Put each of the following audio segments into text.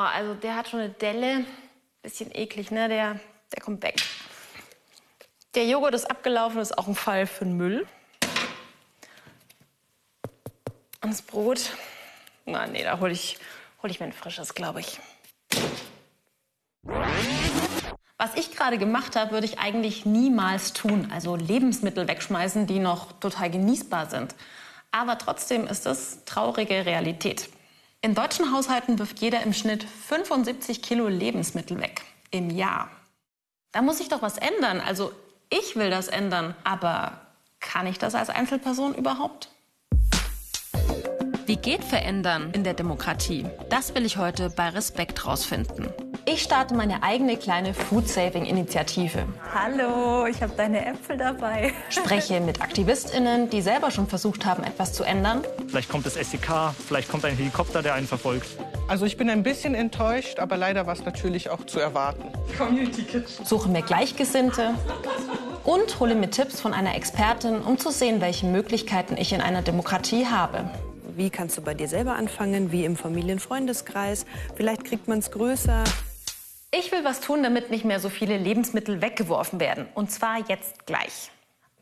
Boah, also der hat schon eine Delle. Bisschen eklig, ne? Der, der kommt weg. Der Joghurt ist abgelaufen, ist auch ein Fall für den Müll. Und das Brot, na nee, da hole ich, hol ich mir ein frisches, glaube ich. Was ich gerade gemacht habe, würde ich eigentlich niemals tun. Also Lebensmittel wegschmeißen, die noch total genießbar sind. Aber trotzdem ist das traurige Realität. In deutschen Haushalten wirft jeder im Schnitt 75 Kilo Lebensmittel weg im Jahr. Da muss sich doch was ändern. Also ich will das ändern. Aber kann ich das als Einzelperson überhaupt? Wie geht Verändern in der Demokratie? Das will ich heute bei Respekt rausfinden. Ich starte meine eigene kleine Food-Saving-Initiative. Hallo, ich habe deine Äpfel dabei. Spreche mit AktivistInnen, die selber schon versucht haben, etwas zu ändern. Vielleicht kommt das SEK, vielleicht kommt ein Helikopter, der einen verfolgt. Also ich bin ein bisschen enttäuscht, aber leider war es natürlich auch zu erwarten. Community Kitchen. Suche mir Gleichgesinnte und hole mir Tipps von einer Expertin, um zu sehen, welche Möglichkeiten ich in einer Demokratie habe. Wie kannst du bei dir selber anfangen? Wie im Familienfreundeskreis? Vielleicht kriegt man es größer. Ich will was tun, damit nicht mehr so viele Lebensmittel weggeworfen werden. Und zwar jetzt gleich.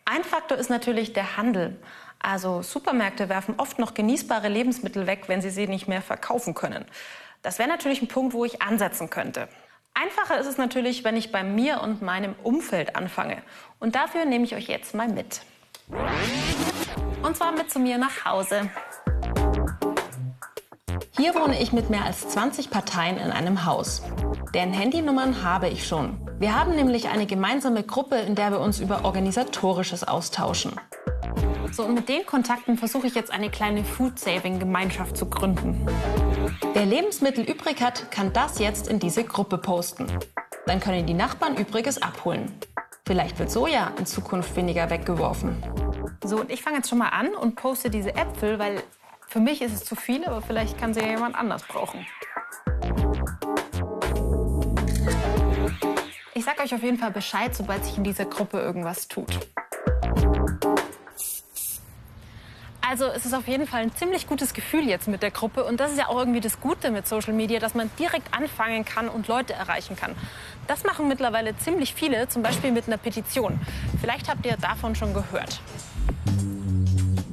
Ein Faktor ist natürlich der Handel. Also Supermärkte werfen oft noch genießbare Lebensmittel weg, wenn sie sie nicht mehr verkaufen können. Das wäre natürlich ein Punkt, wo ich ansetzen könnte. Einfacher ist es natürlich, wenn ich bei mir und meinem Umfeld anfange. Und dafür nehme ich euch jetzt mal mit. Und zwar mit zu mir nach Hause. Hier wohne ich mit mehr als 20 Parteien in einem Haus. Deren Handynummern habe ich schon. Wir haben nämlich eine gemeinsame Gruppe, in der wir uns über Organisatorisches austauschen. So, und mit den Kontakten versuche ich jetzt eine kleine Food-Saving-Gemeinschaft zu gründen. Wer Lebensmittel übrig hat, kann das jetzt in diese Gruppe posten. Dann können die Nachbarn Übriges abholen. Vielleicht wird Soja in Zukunft weniger weggeworfen. So, und ich fange jetzt schon mal an und poste diese Äpfel, weil für mich ist es zu viel, aber vielleicht kann sie ja jemand anders brauchen. Ich sage euch auf jeden Fall Bescheid, sobald sich in dieser Gruppe irgendwas tut. Also es ist auf jeden Fall ein ziemlich gutes Gefühl jetzt mit der Gruppe. Und das ist ja auch irgendwie das Gute mit Social Media, dass man direkt anfangen kann und Leute erreichen kann. Das machen mittlerweile ziemlich viele, zum Beispiel mit einer Petition. Vielleicht habt ihr davon schon gehört.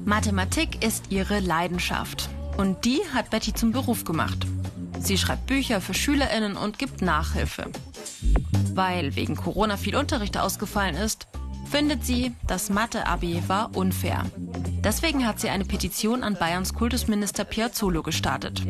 Mathematik ist ihre Leidenschaft. Und die hat Betty zum Beruf gemacht. Sie schreibt Bücher für SchülerInnen und gibt Nachhilfe. Weil wegen Corona viel Unterricht ausgefallen ist, findet sie, das Mathe-Abi war unfair. Deswegen hat sie eine Petition an Bayerns Kultusminister Piazzolo gestartet.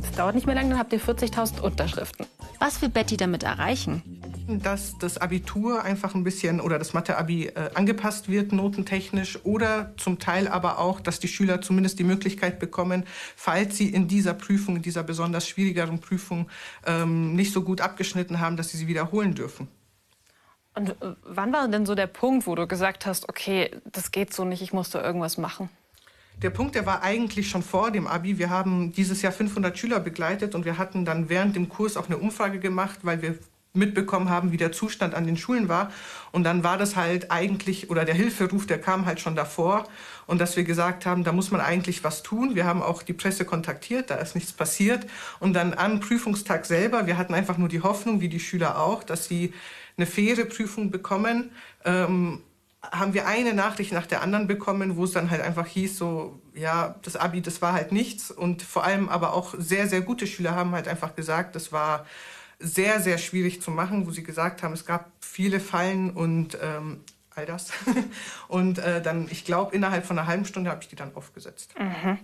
Es dauert nicht mehr lange, dann habt ihr 40.000 Unterschriften. Was will Betty damit erreichen? Dass das Abitur einfach ein bisschen oder das Mathe-Abi äh, angepasst wird, notentechnisch, oder zum Teil aber auch, dass die Schüler zumindest die Möglichkeit bekommen, falls sie in dieser Prüfung, in dieser besonders schwierigeren Prüfung ähm, nicht so gut abgeschnitten haben, dass sie sie wiederholen dürfen. Und äh, wann war denn so der Punkt, wo du gesagt hast, okay, das geht so nicht, ich muss da irgendwas machen? Der Punkt, der war eigentlich schon vor dem Abi. Wir haben dieses Jahr 500 Schüler begleitet und wir hatten dann während dem Kurs auch eine Umfrage gemacht, weil wir mitbekommen haben, wie der Zustand an den Schulen war. Und dann war das halt eigentlich, oder der Hilferuf, der kam halt schon davor. Und dass wir gesagt haben, da muss man eigentlich was tun. Wir haben auch die Presse kontaktiert, da ist nichts passiert. Und dann am Prüfungstag selber, wir hatten einfach nur die Hoffnung, wie die Schüler auch, dass sie eine faire Prüfung bekommen. Ähm, haben wir eine Nachricht nach der anderen bekommen, wo es dann halt einfach hieß, so, ja, das Abi, das war halt nichts. Und vor allem aber auch sehr, sehr gute Schüler haben halt einfach gesagt, das war sehr, sehr schwierig zu machen, wo sie gesagt haben, es gab viele Fallen und ähm, all das. und äh, dann, ich glaube, innerhalb von einer halben Stunde habe ich die dann aufgesetzt. Mhm.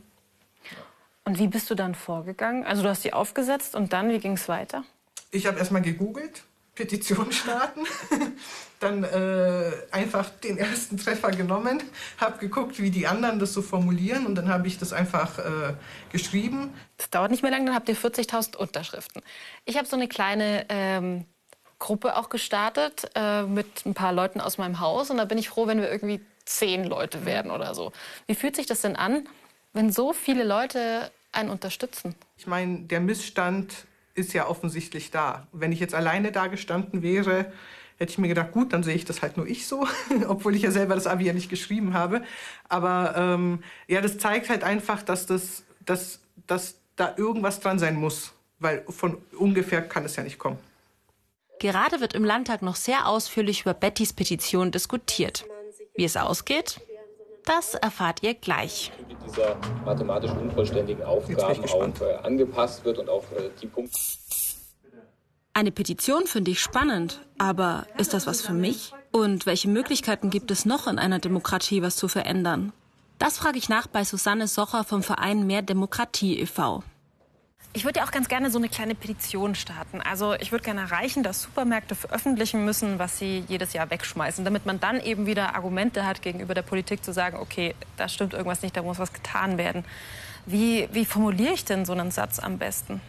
Und wie bist du dann vorgegangen? Also du hast die aufgesetzt und dann, wie ging es weiter? Ich habe erstmal gegoogelt, Petition starten, dann äh, einfach den ersten Treffer genommen, habe geguckt, wie die anderen das so formulieren und dann habe ich das einfach äh, geschrieben. Das dauert nicht mehr lange, dann habt ihr 40.000 Unterschriften. Ich habe so eine kleine ähm, Gruppe auch gestartet äh, mit ein paar Leuten aus meinem Haus und da bin ich froh, wenn wir irgendwie zehn Leute werden oder so. Wie fühlt sich das denn an, wenn so viele Leute einen unterstützen? Ich meine, der Missstand ist ja offensichtlich da. Wenn ich jetzt alleine da gestanden wäre, hätte ich mir gedacht, gut, dann sehe ich das halt nur ich so, obwohl ich ja selber das Abi ja nicht geschrieben habe. Aber ähm, ja, das zeigt halt einfach, dass, das, dass, dass da irgendwas dran sein muss. weil von ungefähr kann es ja nicht kommen. Gerade wird im Landtag noch sehr ausführlich über Bettys Petition diskutiert. Wie es ausgeht, das erfahrt ihr gleich. Dieser mathematisch unvollständigen Aufgaben auch äh, angepasst wird und auch äh, die Punkte. Eine Petition finde ich spannend, aber ist das was für mich? Und welche Möglichkeiten gibt es noch in einer Demokratie, was zu verändern? Das frage ich nach bei Susanne Socher vom Verein Mehr Demokratie e.V. Ich würde ja auch ganz gerne so eine kleine Petition starten. Also ich würde gerne erreichen, dass Supermärkte veröffentlichen müssen, was sie jedes Jahr wegschmeißen, damit man dann eben wieder Argumente hat gegenüber der Politik zu sagen, okay, da stimmt irgendwas nicht, da muss was getan werden. Wie, wie formuliere ich denn so einen Satz am besten?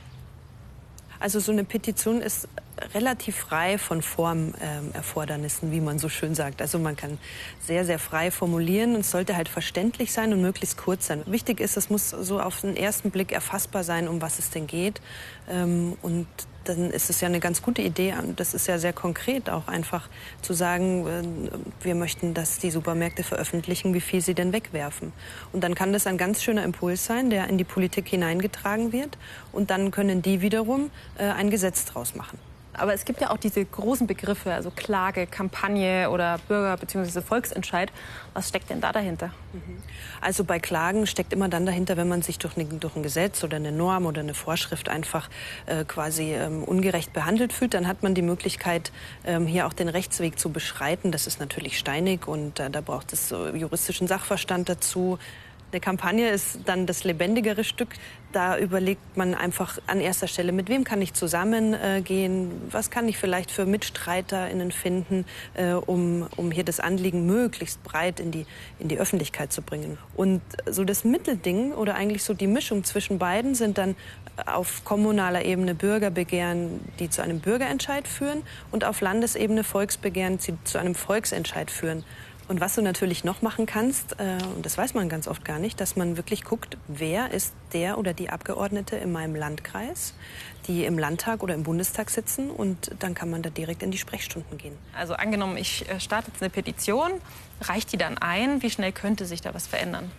Also so eine Petition ist relativ frei von Formerfordernissen, ähm, wie man so schön sagt. Also man kann sehr, sehr frei formulieren und sollte halt verständlich sein und möglichst kurz sein. Wichtig ist, es muss so auf den ersten Blick erfassbar sein, um was es denn geht. Ähm, und dann ist es ja eine ganz gute Idee. Das ist ja sehr konkret auch einfach zu sagen, äh, wir möchten, dass die Supermärkte veröffentlichen, wie viel sie denn wegwerfen. Und dann kann das ein ganz schöner Impuls sein, der in die Politik hineingetragen wird. Und dann können die wiederum äh, ein Gesetz draus machen. Aber es gibt ja auch diese großen Begriffe, also Klage, Kampagne oder Bürger- bzw. Volksentscheid. Was steckt denn da dahinter? Mhm. Also bei Klagen steckt immer dann dahinter, wenn man sich durch, eine, durch ein Gesetz oder eine Norm oder eine Vorschrift einfach äh, quasi ähm, ungerecht behandelt fühlt, dann hat man die Möglichkeit, ähm, hier auch den Rechtsweg zu beschreiten. Das ist natürlich steinig und äh, da braucht es äh, juristischen Sachverstand dazu. Eine Kampagne ist dann das lebendigere Stück. Da überlegt man einfach an erster Stelle, mit wem kann ich zusammengehen, was kann ich vielleicht für MitstreiterInnen finden, äh, um, um hier das Anliegen möglichst breit in die, in die Öffentlichkeit zu bringen. Und so das Mittelding oder eigentlich so die Mischung zwischen beiden sind dann auf kommunaler Ebene Bürgerbegehren, die zu einem Bürgerentscheid führen und auf Landesebene Volksbegehren, die zu einem Volksentscheid führen. Und was du natürlich noch machen kannst, äh, und das weiß man ganz oft gar nicht, dass man wirklich guckt, wer ist der oder die Abgeordnete in meinem Landkreis, die im Landtag oder im Bundestag sitzen und dann kann man da direkt in die Sprechstunden gehen. Also angenommen, ich äh, starte jetzt eine Petition, reicht die dann ein? Wie schnell könnte sich da was verändern?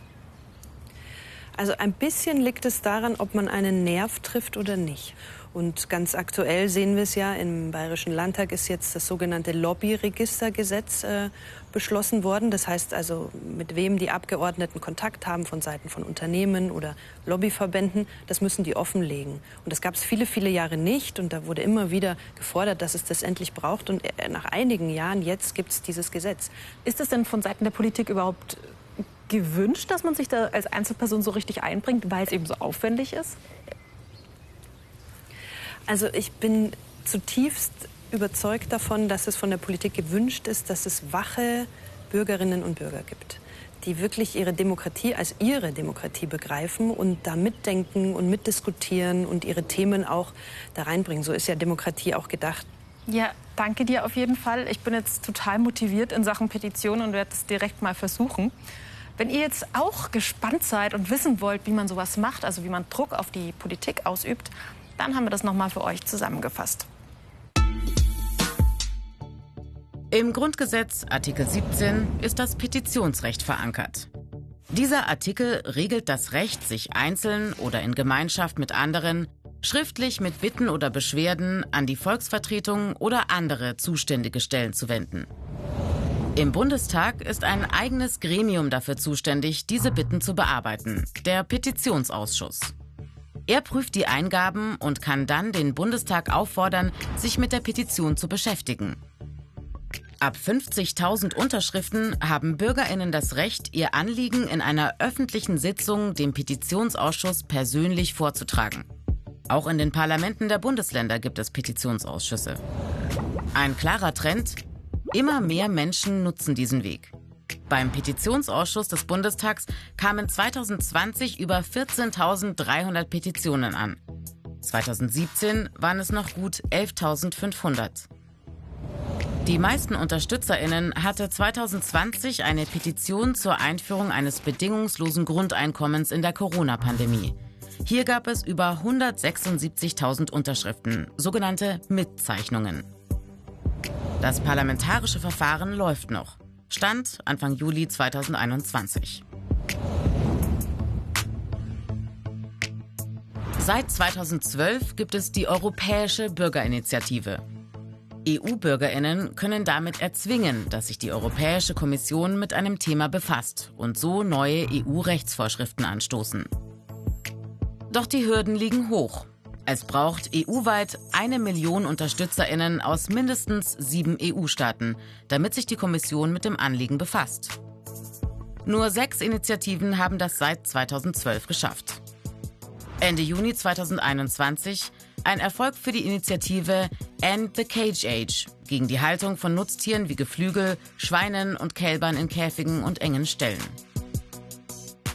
Also ein bisschen liegt es daran, ob man einen Nerv trifft oder nicht. Und ganz aktuell sehen wir es ja, im Bayerischen Landtag ist jetzt das sogenannte Lobbyregistergesetz äh, beschlossen worden. Das heißt also, mit wem die Abgeordneten Kontakt haben von Seiten von Unternehmen oder Lobbyverbänden, das müssen die offenlegen. Und das gab es viele, viele Jahre nicht. Und da wurde immer wieder gefordert, dass es das endlich braucht. Und äh, nach einigen Jahren jetzt gibt es dieses Gesetz. Ist es denn von Seiten der Politik überhaupt gewünscht, dass man sich da als Einzelperson so richtig einbringt, weil es eben so aufwendig ist? Also ich bin zutiefst überzeugt davon, dass es von der Politik gewünscht ist, dass es wache Bürgerinnen und Bürger gibt, die wirklich ihre Demokratie als ihre Demokratie begreifen und da mitdenken und mitdiskutieren und ihre Themen auch da reinbringen. So ist ja Demokratie auch gedacht. Ja, danke dir auf jeden Fall. Ich bin jetzt total motiviert in Sachen Petition und werde es direkt mal versuchen. Wenn ihr jetzt auch gespannt seid und wissen wollt, wie man sowas macht, also wie man Druck auf die Politik ausübt, dann haben wir das nochmal für euch zusammengefasst. Im Grundgesetz Artikel 17 ist das Petitionsrecht verankert. Dieser Artikel regelt das Recht, sich einzeln oder in Gemeinschaft mit anderen schriftlich mit Bitten oder Beschwerden an die Volksvertretung oder andere zuständige Stellen zu wenden. Im Bundestag ist ein eigenes Gremium dafür zuständig, diese Bitten zu bearbeiten, der Petitionsausschuss. Er prüft die Eingaben und kann dann den Bundestag auffordern, sich mit der Petition zu beschäftigen. Ab 50.000 Unterschriften haben Bürgerinnen das Recht, ihr Anliegen in einer öffentlichen Sitzung dem Petitionsausschuss persönlich vorzutragen. Auch in den Parlamenten der Bundesländer gibt es Petitionsausschüsse. Ein klarer Trend, immer mehr Menschen nutzen diesen Weg. Beim Petitionsausschuss des Bundestags kamen 2020 über 14.300 Petitionen an. 2017 waren es noch gut 11.500. Die meisten Unterstützerinnen hatte 2020 eine Petition zur Einführung eines bedingungslosen Grundeinkommens in der Corona-Pandemie. Hier gab es über 176.000 Unterschriften, sogenannte Mitzeichnungen. Das parlamentarische Verfahren läuft noch. Stand Anfang Juli 2021. Seit 2012 gibt es die Europäische Bürgerinitiative. EU-Bürgerinnen können damit erzwingen, dass sich die Europäische Kommission mit einem Thema befasst und so neue EU-Rechtsvorschriften anstoßen. Doch die Hürden liegen hoch. Es braucht EU-weit eine Million Unterstützerinnen aus mindestens sieben EU-Staaten, damit sich die Kommission mit dem Anliegen befasst. Nur sechs Initiativen haben das seit 2012 geschafft. Ende Juni 2021 ein Erfolg für die Initiative End the Cage Age gegen die Haltung von Nutztieren wie Geflügel, Schweinen und Kälbern in Käfigen und engen Ställen.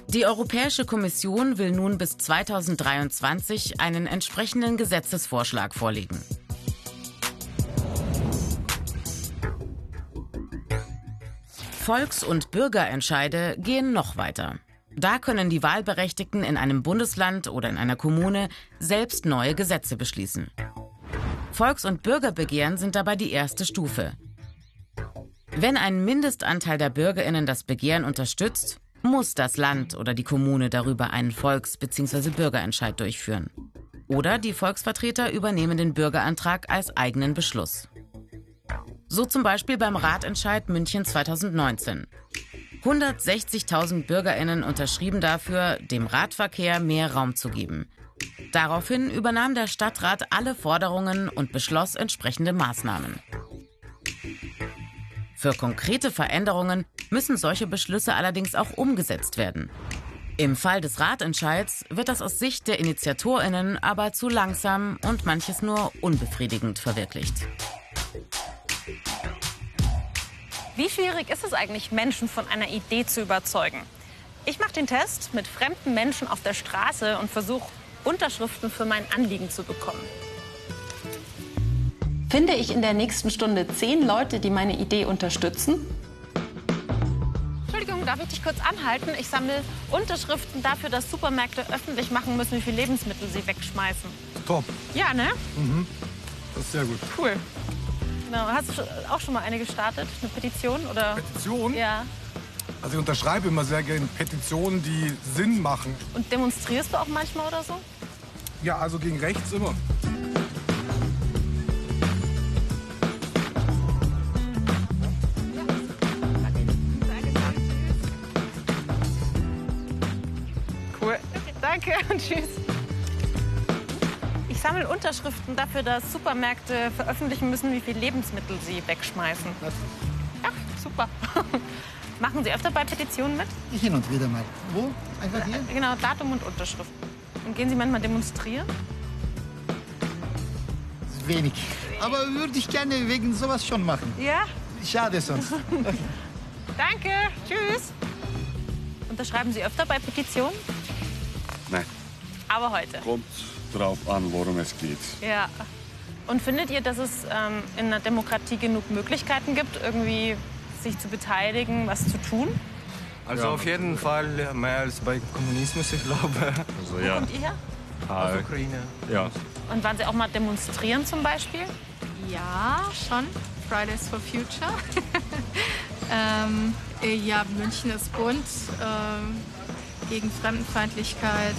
Die Europäische Kommission will nun bis 2023 einen entsprechenden Gesetzesvorschlag vorlegen. Volks- und Bürgerentscheide gehen noch weiter. Da können die Wahlberechtigten in einem Bundesland oder in einer Kommune selbst neue Gesetze beschließen. Volks- und Bürgerbegehren sind dabei die erste Stufe. Wenn ein Mindestanteil der Bürgerinnen das Begehren unterstützt, muss das Land oder die Kommune darüber einen Volks- bzw. Bürgerentscheid durchführen. Oder die Volksvertreter übernehmen den Bürgerantrag als eigenen Beschluss. So zum Beispiel beim Ratentscheid München 2019. 160.000 Bürgerinnen unterschrieben dafür, dem Radverkehr mehr Raum zu geben. Daraufhin übernahm der Stadtrat alle Forderungen und beschloss entsprechende Maßnahmen. Für konkrete Veränderungen müssen solche Beschlüsse allerdings auch umgesetzt werden. Im Fall des Ratentscheids wird das aus Sicht der Initiatorinnen aber zu langsam und manches nur unbefriedigend verwirklicht. Wie schwierig ist es eigentlich, Menschen von einer Idee zu überzeugen? Ich mache den Test mit fremden Menschen auf der Straße und versuche, Unterschriften für mein Anliegen zu bekommen. Finde ich in der nächsten Stunde zehn Leute, die meine Idee unterstützen? Darf ich dich kurz anhalten? Ich sammle Unterschriften dafür, dass Supermärkte öffentlich machen müssen, wie viele Lebensmittel sie wegschmeißen. Top. Ja, ne? Mhm. Das ist sehr gut. Cool. Genau. Hast du auch schon mal eine gestartet? Eine Petition? Oder? Petition? Ja. Also ich unterschreibe immer sehr gerne Petitionen, die Sinn machen. Und demonstrierst du auch manchmal oder so? Ja, also gegen rechts immer. Tschüss. Ich sammle Unterschriften dafür, dass Supermärkte veröffentlichen müssen, wie viel Lebensmittel sie wegschmeißen. Ja, super. Machen Sie öfter bei Petitionen mit? Hin und wieder mal. Wo? Einfach hier? Genau, Datum und Unterschrift. Und gehen Sie manchmal demonstrieren? Wenig. Aber würde ich gerne wegen sowas schon machen. Ja? Schade sonst. Danke. Tschüss. Unterschreiben Sie öfter bei Petitionen? Nein, Aber heute. kommt drauf an, worum es geht. Ja. Und findet ihr, dass es ähm, in einer Demokratie genug Möglichkeiten gibt, irgendwie sich zu beteiligen, was zu tun? Also auf jeden Fall mehr als bei Kommunismus, ich glaube. Also Wo kommt ihr her? Aus Ukraine. Ja. Und waren Sie auch mal demonstrieren zum Beispiel? Ja, schon. Fridays for Future. ähm, äh, ja, München ist bunt. Ähm, gegen Fremdenfeindlichkeit.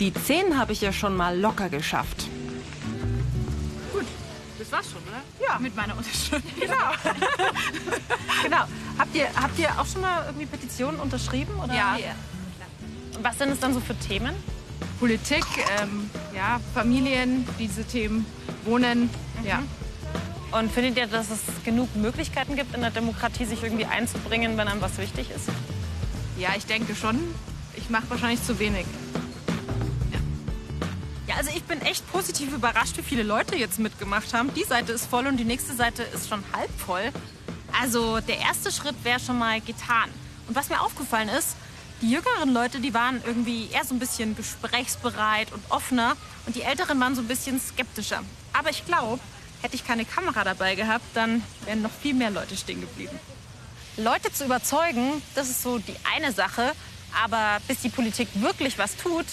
Die 10 habe ich ja schon mal locker geschafft. Gut, das war's schon, oder? Ja. Mit meiner Unterschrift. Genau. genau. Habt ihr, habt ihr auch schon mal irgendwie Petitionen unterschrieben? Oder? Ja. Was sind es dann so für Themen? Politik, ähm, ja, Familien, diese Themen, Wohnen, ja. Und findet ihr, dass es genug Möglichkeiten gibt, in der Demokratie sich irgendwie einzubringen, wenn einem was wichtig ist? Ja, ich denke schon. Ich mache wahrscheinlich zu wenig. Also ich bin echt positiv überrascht, wie viele Leute jetzt mitgemacht haben. Die Seite ist voll und die nächste Seite ist schon halb voll. Also der erste Schritt wäre schon mal getan. Und was mir aufgefallen ist, die jüngeren Leute, die waren irgendwie eher so ein bisschen gesprächsbereit und offener und die älteren waren so ein bisschen skeptischer. Aber ich glaube, hätte ich keine Kamera dabei gehabt, dann wären noch viel mehr Leute stehen geblieben. Leute zu überzeugen, das ist so die eine Sache, aber bis die Politik wirklich was tut,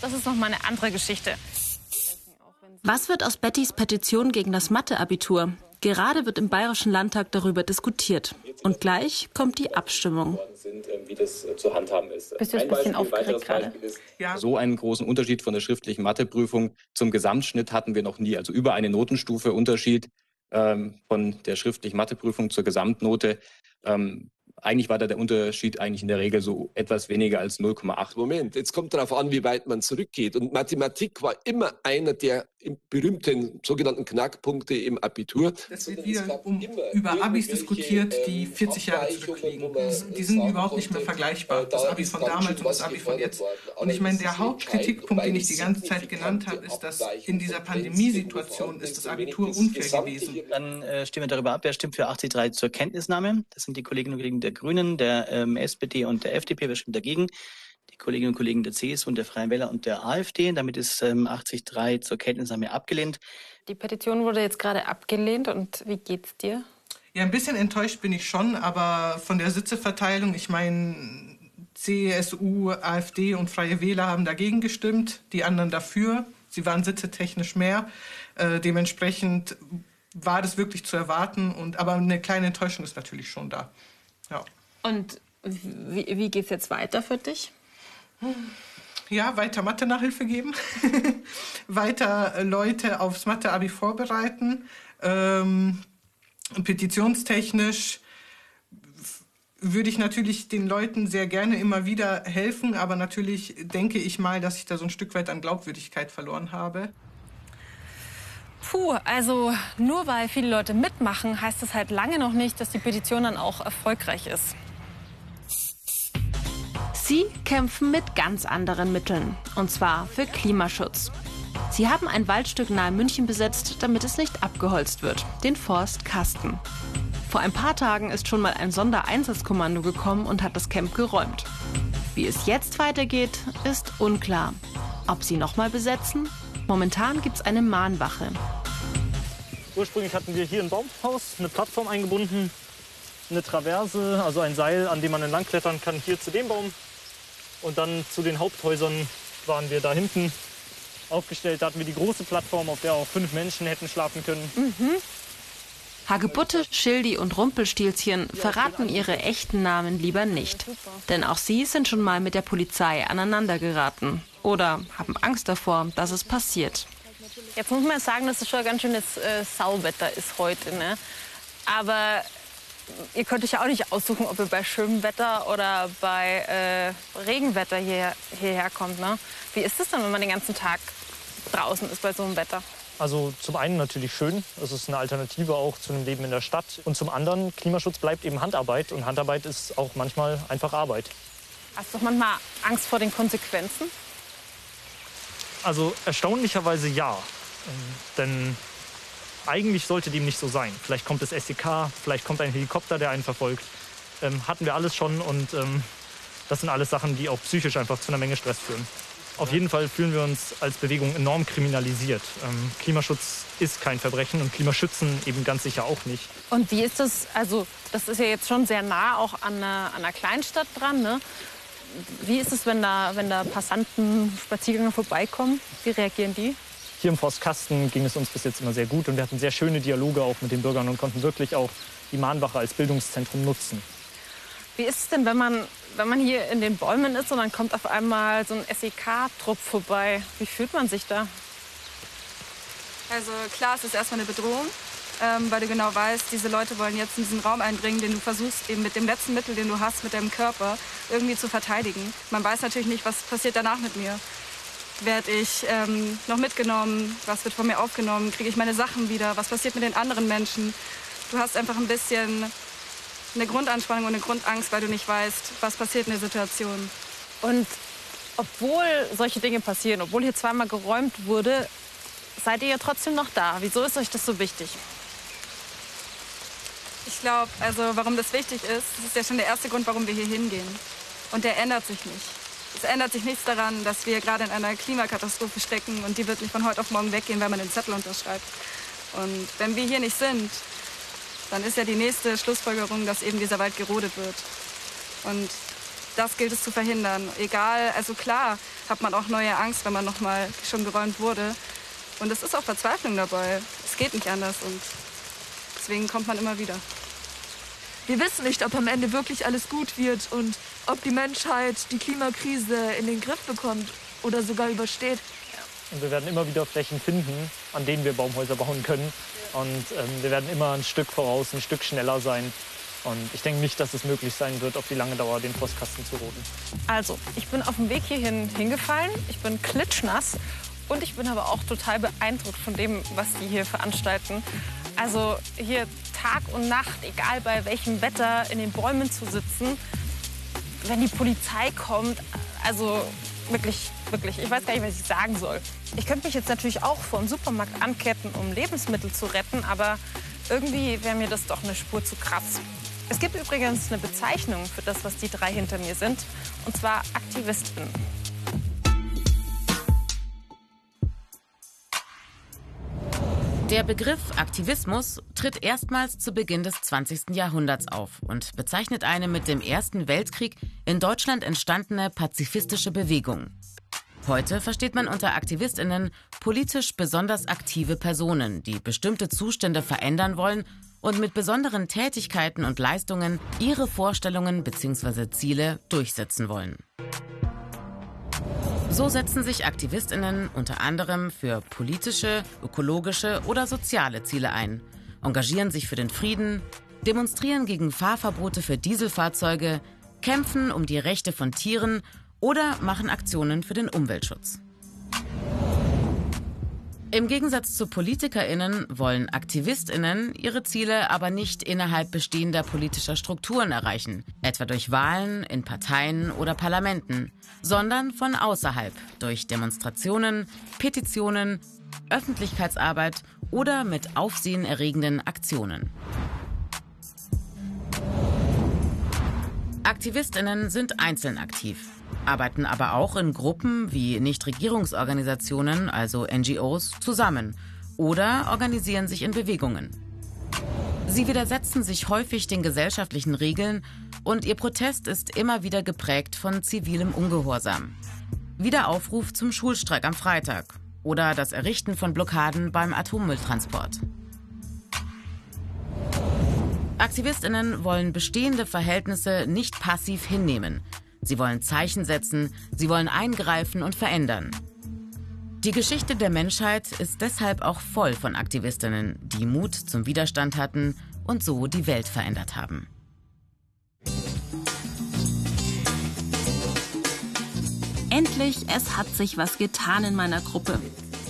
das ist noch mal eine andere Geschichte. Was wird aus Bettys Petition gegen das Mathe-Abitur? Gerade wird im Bayerischen Landtag darüber diskutiert. Und gleich kommt die Abstimmung. Sind, wie das zu handhaben ist. Bist du ein bisschen aufgeregt gerade? Ja. So einen großen Unterschied von der schriftlichen Matheprüfung zum Gesamtschnitt hatten wir noch nie. Also über eine Notenstufe Unterschied ähm, von der schriftlichen Matheprüfung zur Gesamtnote. Ähm, eigentlich war da der Unterschied eigentlich in der Regel so etwas weniger als 0,8. Moment, jetzt kommt darauf an, wie weit man zurückgeht. Und Mathematik war immer einer der berühmten sogenannten Knackpunkte im Abitur. Es wird wieder um, über Abis diskutiert, die 40 ähm, Jahre zurückliegen. Die sind überhaupt nicht mehr vergleichbar. Äh, das Abi von damals und das Abi von jetzt. Und ich meine, der Hauptkritikpunkt, den ich die ganze Zeit genannt habe, ist, dass in dieser Pandemiesituation ist das Abitur unfair gewesen. Dann äh, stimmen wir darüber ab, wer stimmt für 83 zur Kenntnisnahme. Das sind die Kolleginnen und Kollegen der Grünen, der ähm, SPD und der FDP. Wer stimmt dagegen? Die Kolleginnen und Kollegen der CSU und der Freien Wähler und der AfD. Damit ist ähm, 80.3 zur Kenntnisnahme abgelehnt. Die Petition wurde jetzt gerade abgelehnt und wie geht's dir? Ja, ein bisschen enttäuscht bin ich schon, aber von der Sitzeverteilung, ich meine, CSU, AfD und Freie Wähler haben dagegen gestimmt, die anderen dafür. Sie waren sitzetechnisch mehr. Äh, dementsprechend war das wirklich zu erwarten, und, aber eine kleine Enttäuschung ist natürlich schon da. Ja. Und wie, wie geht es jetzt weiter für dich? Ja, weiter Mathe-Nachhilfe geben, weiter äh, Leute aufs Mathe-Abi vorbereiten, ähm, petitionstechnisch würde ich natürlich den Leuten sehr gerne immer wieder helfen, aber natürlich denke ich mal, dass ich da so ein Stück weit an Glaubwürdigkeit verloren habe. Puh, also nur weil viele Leute mitmachen, heißt das halt lange noch nicht, dass die Petition dann auch erfolgreich ist. Sie kämpfen mit ganz anderen Mitteln, und zwar für Klimaschutz. Sie haben ein Waldstück nahe München besetzt, damit es nicht abgeholzt wird, den Forst Kasten. Vor ein paar Tagen ist schon mal ein Sondereinsatzkommando gekommen und hat das Camp geräumt. Wie es jetzt weitergeht, ist unklar. Ob sie nochmal besetzen? Momentan gibt es eine Mahnwache. Ursprünglich hatten wir hier ein Baumhaus, eine Plattform eingebunden, eine Traverse, also ein Seil, an dem man entlang klettern kann, hier zu dem Baum. Und dann zu den Haupthäusern waren wir da hinten aufgestellt. Da hatten wir die große Plattform, auf der auch fünf Menschen hätten schlafen können. Mhm. Hagebutte, Schildi und Rumpelstilzchen verraten ihre echten Namen lieber nicht. Denn auch sie sind schon mal mit der Polizei aneinandergeraten oder haben Angst davor, dass es passiert. Jetzt muss man sagen, dass es schon ein ganz schönes äh, Sauwetter ist heute. Ne? Aber ihr könnt euch ja auch nicht aussuchen, ob ihr bei schönem Wetter oder bei äh, Regenwetter hier, hierher kommt. Ne? Wie ist es denn, wenn man den ganzen Tag draußen ist bei so einem Wetter? Also zum einen natürlich schön, es ist eine Alternative auch zu einem Leben in der Stadt. Und zum anderen, Klimaschutz bleibt eben Handarbeit und Handarbeit ist auch manchmal einfach Arbeit. Hast du manchmal Angst vor den Konsequenzen? Also erstaunlicherweise ja. Ähm, denn eigentlich sollte dem nicht so sein. Vielleicht kommt das SEK, vielleicht kommt ein Helikopter, der einen verfolgt. Ähm, hatten wir alles schon und ähm, das sind alles Sachen, die auch psychisch einfach zu einer Menge Stress führen. Auf jeden Fall fühlen wir uns als Bewegung enorm kriminalisiert. Ähm, Klimaschutz ist kein Verbrechen und Klimaschützen eben ganz sicher auch nicht. Und wie ist das? Also das ist ja jetzt schon sehr nah auch an einer, an einer Kleinstadt dran. Ne? Wie ist es, wenn da, wenn da Passanten, Spaziergänger vorbeikommen? Wie reagieren die? Hier im Forstkasten ging es uns bis jetzt immer sehr gut und wir hatten sehr schöne Dialoge auch mit den Bürgern und konnten wirklich auch die Mahnwache als Bildungszentrum nutzen. Wie ist es denn, wenn man, wenn man hier in den Bäumen ist und dann kommt auf einmal so ein SEK-Trupp vorbei? Wie fühlt man sich da? Also klar, es ist erstmal eine Bedrohung, ähm, weil du genau weißt, diese Leute wollen jetzt in diesen Raum eindringen, den du versuchst eben mit dem letzten Mittel, den du hast, mit deinem Körper irgendwie zu verteidigen. Man weiß natürlich nicht, was passiert danach mit mir werde ich ähm, noch mitgenommen, was wird von mir aufgenommen, kriege ich meine Sachen wieder, was passiert mit den anderen Menschen. Du hast einfach ein bisschen eine Grundanspannung und eine Grundangst, weil du nicht weißt, was passiert in der Situation. Und obwohl solche Dinge passieren, obwohl hier zweimal geräumt wurde, seid ihr ja trotzdem noch da. Wieso ist euch das so wichtig? Ich glaube, also warum das wichtig ist, das ist ja schon der erste Grund, warum wir hier hingehen. Und der ändert sich nicht. Es ändert sich nichts daran, dass wir gerade in einer Klimakatastrophe stecken und die wird nicht von heute auf morgen weggehen, wenn man den Zettel unterschreibt. Und wenn wir hier nicht sind, dann ist ja die nächste Schlussfolgerung, dass eben dieser Wald gerodet wird. Und das gilt es zu verhindern. Egal, also klar hat man auch neue Angst, wenn man noch mal schon geräumt wurde. Und es ist auch Verzweiflung dabei. Es geht nicht anders und deswegen kommt man immer wieder. Wir wissen nicht, ob am Ende wirklich alles gut wird und ob die Menschheit die Klimakrise in den Griff bekommt oder sogar übersteht. Und wir werden immer wieder Flächen finden, an denen wir Baumhäuser bauen können. Und ähm, wir werden immer ein Stück voraus, ein Stück schneller sein. Und ich denke nicht, dass es möglich sein wird, auf die lange Dauer den Postkasten zu roten. Also, ich bin auf dem Weg hierhin hingefallen. Ich bin klitschnass. Und ich bin aber auch total beeindruckt von dem, was die hier veranstalten. Also hier Tag und Nacht, egal bei welchem Wetter, in den Bäumen zu sitzen. Wenn die Polizei kommt, also wirklich, wirklich, ich weiß gar nicht, was ich sagen soll. Ich könnte mich jetzt natürlich auch vor dem Supermarkt anketten, um Lebensmittel zu retten, aber irgendwie wäre mir das doch eine Spur zu krass. Es gibt übrigens eine Bezeichnung für das, was die drei hinter mir sind, und zwar Aktivisten. Der Begriff Aktivismus tritt erstmals zu Beginn des 20. Jahrhunderts auf und bezeichnet eine mit dem Ersten Weltkrieg in Deutschland entstandene pazifistische Bewegung. Heute versteht man unter Aktivistinnen politisch besonders aktive Personen, die bestimmte Zustände verändern wollen und mit besonderen Tätigkeiten und Leistungen ihre Vorstellungen bzw. Ziele durchsetzen wollen. So setzen sich Aktivistinnen unter anderem für politische, ökologische oder soziale Ziele ein, engagieren sich für den Frieden, demonstrieren gegen Fahrverbote für Dieselfahrzeuge, kämpfen um die Rechte von Tieren oder machen Aktionen für den Umweltschutz. Im Gegensatz zu PolitikerInnen wollen AktivistInnen ihre Ziele aber nicht innerhalb bestehender politischer Strukturen erreichen, etwa durch Wahlen in Parteien oder Parlamenten, sondern von außerhalb durch Demonstrationen, Petitionen, Öffentlichkeitsarbeit oder mit aufsehenerregenden Aktionen. AktivistInnen sind einzeln aktiv arbeiten aber auch in Gruppen wie Nichtregierungsorganisationen, also NGOs, zusammen oder organisieren sich in Bewegungen. Sie widersetzen sich häufig den gesellschaftlichen Regeln und ihr Protest ist immer wieder geprägt von zivilem Ungehorsam. Wie der Aufruf zum Schulstreik am Freitag oder das Errichten von Blockaden beim Atommülltransport. Aktivistinnen wollen bestehende Verhältnisse nicht passiv hinnehmen. Sie wollen Zeichen setzen, sie wollen eingreifen und verändern. Die Geschichte der Menschheit ist deshalb auch voll von Aktivistinnen, die Mut zum Widerstand hatten und so die Welt verändert haben. Endlich, es hat sich was getan in meiner Gruppe.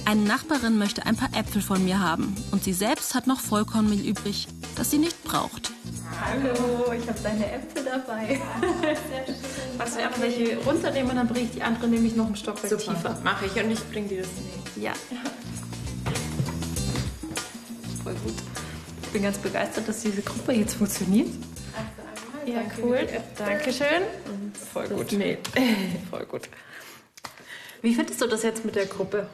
Eine Nachbarin möchte ein paar Äpfel von mir haben und sie selbst hat noch Vollkornmehl übrig, das sie nicht braucht. Hallo, ich habe deine Äpfel dabei. Sehr schön. Magst du einfach welche runternehmen und dann bringe ich die andere nämlich noch ein Stockwerk Super, tiefer. Mache ich und ich bringe dir das nicht. Ja. Voll gut. Ich bin ganz begeistert, dass diese Gruppe jetzt funktioniert. Also ja, cool. Dankeschön. Voll gut. Nee. Voll gut. Wie findest du das jetzt mit der Gruppe?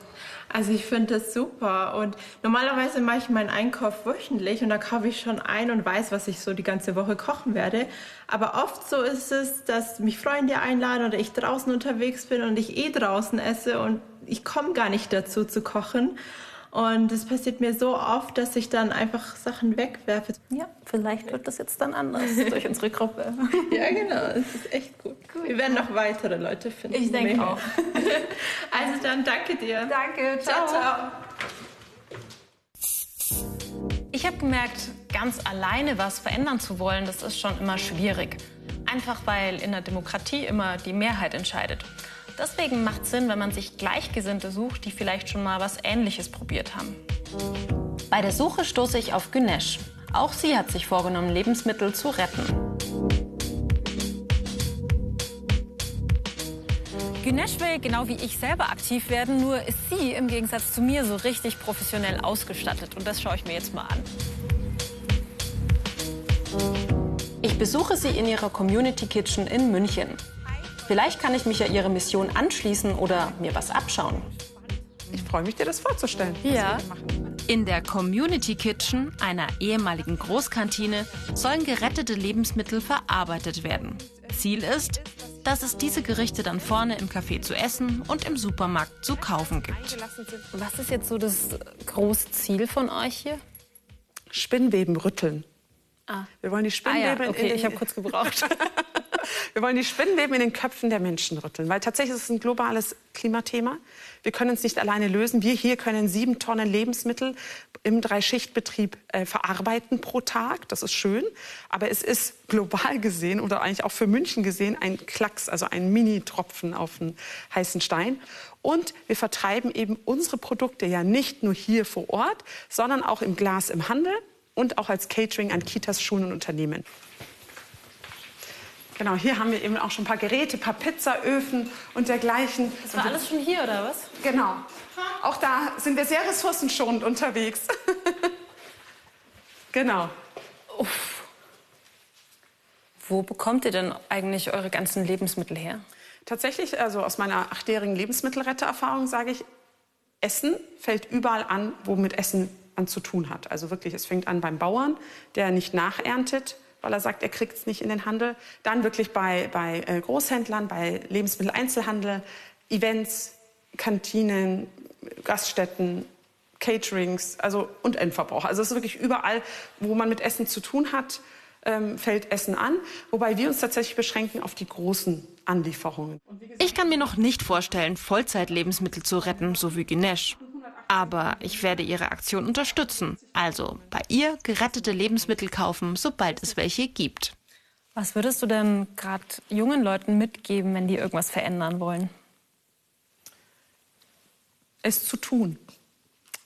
Also ich finde das super und normalerweise mache ich meinen Einkauf wöchentlich und da kaufe ich schon ein und weiß, was ich so die ganze Woche kochen werde. Aber oft so ist es, dass mich Freunde einladen oder ich draußen unterwegs bin und ich eh draußen esse und ich komme gar nicht dazu zu kochen. Und es passiert mir so oft, dass ich dann einfach Sachen wegwerfe. Ja, vielleicht wird das jetzt dann anders durch unsere Gruppe. ja, genau. Es ist echt gut. gut. Wir werden noch weitere Leute finden. Ich denke auch. also dann danke dir. Danke. Ciao, ciao. Ich habe gemerkt, ganz alleine was verändern zu wollen, das ist schon immer schwierig. Einfach weil in der Demokratie immer die Mehrheit entscheidet. Deswegen macht es Sinn, wenn man sich Gleichgesinnte sucht, die vielleicht schon mal was Ähnliches probiert haben. Bei der Suche stoße ich auf Günesh. Auch sie hat sich vorgenommen, Lebensmittel zu retten. Günesh will genau wie ich selber aktiv werden, nur ist sie im Gegensatz zu mir so richtig professionell ausgestattet. Und das schaue ich mir jetzt mal an. Ich besuche sie in ihrer Community Kitchen in München. Vielleicht kann ich mich ja Ihrer Mission anschließen oder mir was abschauen. Ich freue mich, dir das vorzustellen. Ja. In der Community Kitchen, einer ehemaligen Großkantine, sollen gerettete Lebensmittel verarbeitet werden. Ziel ist, dass es diese Gerichte dann vorne im Café zu essen und im Supermarkt zu kaufen gibt. Was ist jetzt so das große Ziel von euch hier? Spinnweben rütteln. Ah. Wir wollen die Spinnweben ah, ja. okay, ich habe kurz gebraucht. wir wollen die Spinnweben in den Köpfen der Menschen rütteln, weil tatsächlich ist es ein globales Klimathema. Wir können uns nicht alleine lösen. Wir hier können sieben Tonnen Lebensmittel im Dreischichtbetrieb äh, verarbeiten pro Tag. Das ist schön. Aber es ist global gesehen oder eigentlich auch für München gesehen ein Klacks, also ein Mini-Tropfen auf einen heißen Stein. Und wir vertreiben eben unsere Produkte ja nicht nur hier vor Ort, sondern auch im Glas im Handel und auch als Catering an Kitas, Schulen und Unternehmen. Genau, hier haben wir eben auch schon ein paar Geräte, ein paar Pizzaöfen und dergleichen. Das war alles schon hier, oder was? Genau. Auch da sind wir sehr ressourcenschonend unterwegs. genau. Uff. Wo bekommt ihr denn eigentlich eure ganzen Lebensmittel her? Tatsächlich, also aus meiner achtjährigen Lebensmittelrettererfahrung sage ich, Essen fällt überall an, wo mit Essen an zu tun hat. Also wirklich, es fängt an beim Bauern, der nicht nacherntet, weil er sagt, er kriegt es nicht in den Handel. Dann wirklich bei, bei äh, Großhändlern, bei Lebensmitteleinzelhandel, Events, Kantinen, Gaststätten, Caterings also, und Endverbrauch. Also es ist wirklich überall, wo man mit Essen zu tun hat, ähm, fällt Essen an. Wobei wir uns tatsächlich beschränken auf die großen Anlieferungen. Ich kann mir noch nicht vorstellen, Vollzeit-Lebensmittel zu retten, so wie Ginesh. Aber ich werde Ihre Aktion unterstützen. Also bei ihr gerettete Lebensmittel kaufen, sobald es welche gibt. Was würdest du denn gerade jungen Leuten mitgeben, wenn die irgendwas verändern wollen? Es zu tun.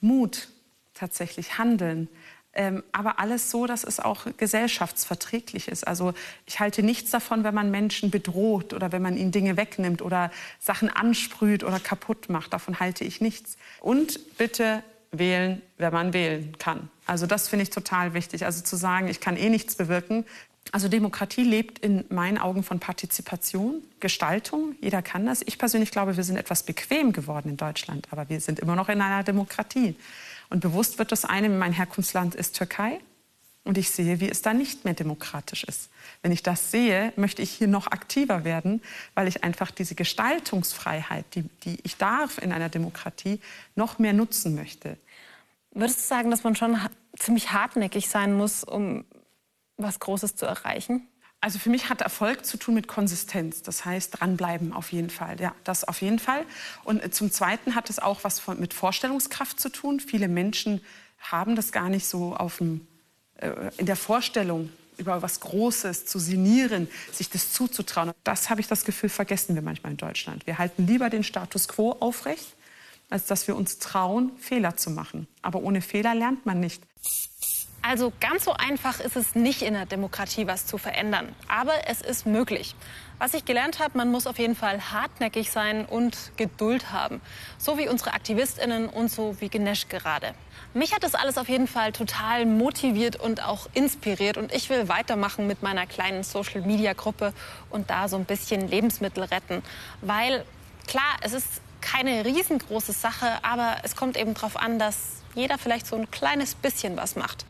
Mut, tatsächlich handeln. Ähm, aber alles so, dass es auch gesellschaftsverträglich ist. Also ich halte nichts davon, wenn man Menschen bedroht oder wenn man ihnen Dinge wegnimmt oder Sachen ansprüht oder kaputt macht. Davon halte ich nichts. Und bitte wählen, wenn man wählen kann. Also das finde ich total wichtig. Also zu sagen, ich kann eh nichts bewirken. Also Demokratie lebt in meinen Augen von Partizipation, Gestaltung. Jeder kann das. Ich persönlich glaube, wir sind etwas bequem geworden in Deutschland, aber wir sind immer noch in einer Demokratie. Und bewusst wird das einem, mein Herkunftsland ist Türkei. Und ich sehe, wie es da nicht mehr demokratisch ist. Wenn ich das sehe, möchte ich hier noch aktiver werden, weil ich einfach diese Gestaltungsfreiheit, die, die ich darf in einer Demokratie, noch mehr nutzen möchte. Würdest du sagen, dass man schon ziemlich hartnäckig sein muss, um was Großes zu erreichen? Also für mich hat Erfolg zu tun mit Konsistenz. Das heißt, dranbleiben auf jeden Fall. Ja, das auf jeden Fall. Und äh, zum Zweiten hat es auch was mit Vorstellungskraft zu tun. Viele Menschen haben das gar nicht so auf dem, äh, in der Vorstellung, über was Großes zu sinnieren, sich das zuzutrauen. Das habe ich das Gefühl, vergessen wir manchmal in Deutschland. Wir halten lieber den Status quo aufrecht, als dass wir uns trauen, Fehler zu machen. Aber ohne Fehler lernt man nicht. Also ganz so einfach ist es nicht in der Demokratie was zu verändern. Aber es ist möglich. Was ich gelernt habe, man muss auf jeden Fall hartnäckig sein und Geduld haben. So wie unsere AktivistInnen und so wie Ganesh gerade. Mich hat das alles auf jeden Fall total motiviert und auch inspiriert. Und ich will weitermachen mit meiner kleinen Social-Media-Gruppe und da so ein bisschen Lebensmittel retten. Weil klar, es ist keine riesengroße Sache, aber es kommt eben darauf an, dass jeder vielleicht so ein kleines bisschen was macht.